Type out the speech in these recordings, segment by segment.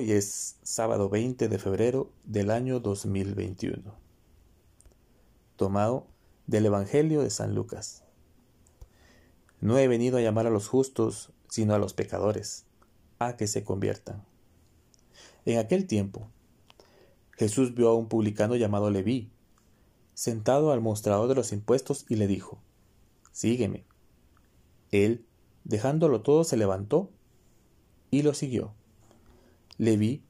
Hoy es sábado 20 de febrero del año 2021. Tomado del Evangelio de San Lucas. No he venido a llamar a los justos, sino a los pecadores, a que se conviertan. En aquel tiempo, Jesús vio a un publicano llamado Leví, sentado al mostrador de los impuestos, y le dijo, Sígueme. Él, dejándolo todo, se levantó y lo siguió. Leví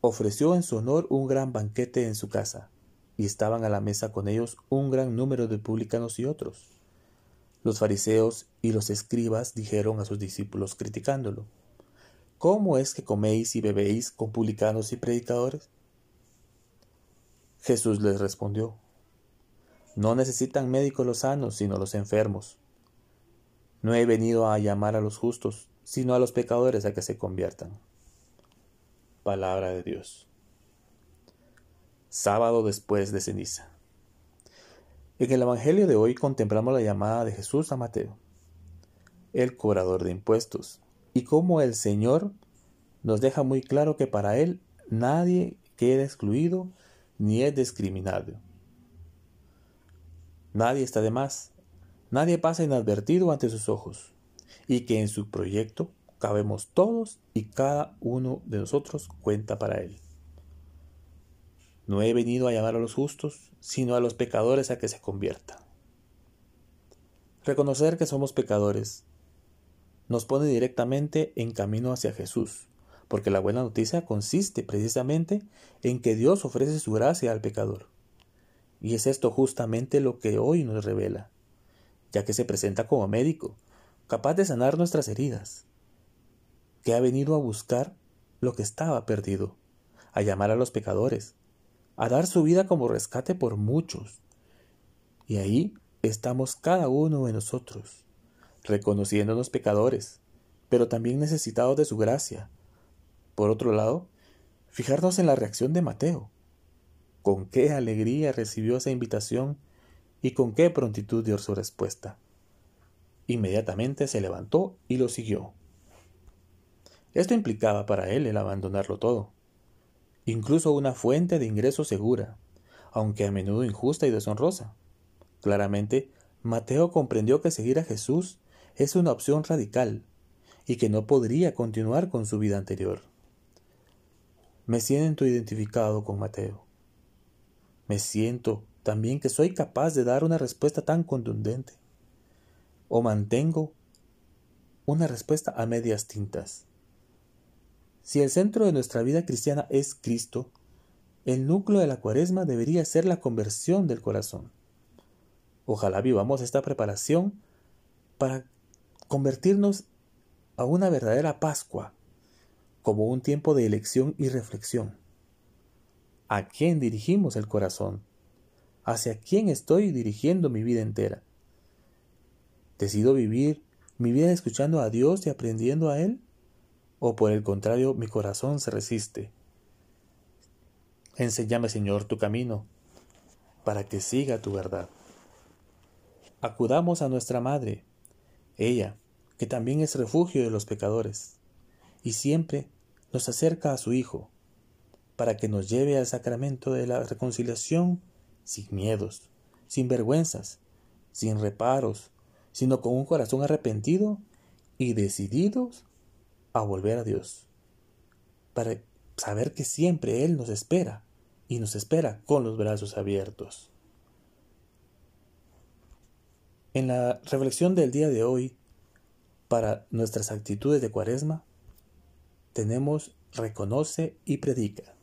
ofreció en su honor un gran banquete en su casa, y estaban a la mesa con ellos un gran número de publicanos y otros. Los fariseos y los escribas dijeron a sus discípulos criticándolo, ¿Cómo es que coméis y bebéis con publicanos y predicadores? Jesús les respondió, No necesitan médicos los sanos, sino los enfermos. No he venido a llamar a los justos, sino a los pecadores a que se conviertan. Palabra de Dios. Sábado después de ceniza. En el Evangelio de hoy contemplamos la llamada de Jesús a Mateo, el cobrador de impuestos, y cómo el Señor nos deja muy claro que para Él nadie queda excluido ni es discriminado. Nadie está de más, nadie pasa inadvertido ante sus ojos, y que en su proyecto cabemos todos y cada uno de nosotros cuenta para Él. No he venido a llamar a los justos, sino a los pecadores a que se conviertan. Reconocer que somos pecadores nos pone directamente en camino hacia Jesús, porque la buena noticia consiste precisamente en que Dios ofrece su gracia al pecador. Y es esto justamente lo que hoy nos revela, ya que se presenta como médico, capaz de sanar nuestras heridas, que ha venido a buscar lo que estaba perdido, a llamar a los pecadores, a dar su vida como rescate por muchos. Y ahí estamos cada uno de nosotros, reconociéndonos pecadores, pero también necesitados de su gracia. Por otro lado, fijarnos en la reacción de Mateo. Con qué alegría recibió esa invitación y con qué prontitud dio su respuesta. Inmediatamente se levantó y lo siguió. Esto implicaba para él el abandonarlo todo, incluso una fuente de ingreso segura, aunque a menudo injusta y deshonrosa. Claramente, Mateo comprendió que seguir a Jesús es una opción radical y que no podría continuar con su vida anterior. Me siento identificado con Mateo. Me siento también que soy capaz de dar una respuesta tan contundente. O mantengo una respuesta a medias tintas. Si el centro de nuestra vida cristiana es Cristo, el núcleo de la cuaresma debería ser la conversión del corazón. Ojalá vivamos esta preparación para convertirnos a una verdadera Pascua, como un tiempo de elección y reflexión. ¿A quién dirigimos el corazón? ¿Hacia quién estoy dirigiendo mi vida entera? ¿Decido vivir mi vida escuchando a Dios y aprendiendo a Él? O por el contrario mi corazón se resiste. Enséñame, Señor, tu camino, para que siga tu verdad. Acudamos a nuestra Madre, ella, que también es refugio de los pecadores, y siempre nos acerca a su Hijo, para que nos lleve al sacramento de la reconciliación sin miedos, sin vergüenzas, sin reparos, sino con un corazón arrepentido y decididos a volver a Dios, para saber que siempre Él nos espera y nos espera con los brazos abiertos. En la reflexión del día de hoy, para nuestras actitudes de cuaresma, tenemos reconoce y predica,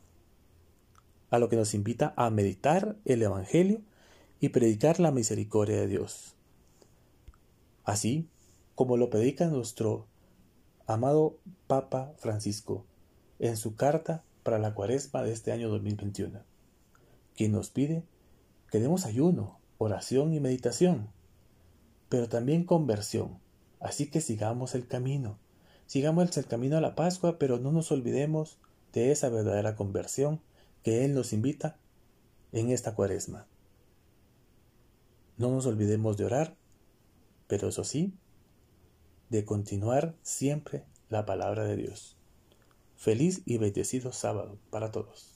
a lo que nos invita a meditar el Evangelio y predicar la misericordia de Dios. Así como lo predica nuestro Amado Papa Francisco, en su carta para la cuaresma de este año 2021, quien nos pide que demos ayuno, oración y meditación, pero también conversión. Así que sigamos el camino, sigamos el camino a la Pascua, pero no nos olvidemos de esa verdadera conversión que Él nos invita en esta cuaresma. No nos olvidemos de orar, pero eso sí, de continuar siempre la palabra de Dios. Feliz y bendecido sábado para todos.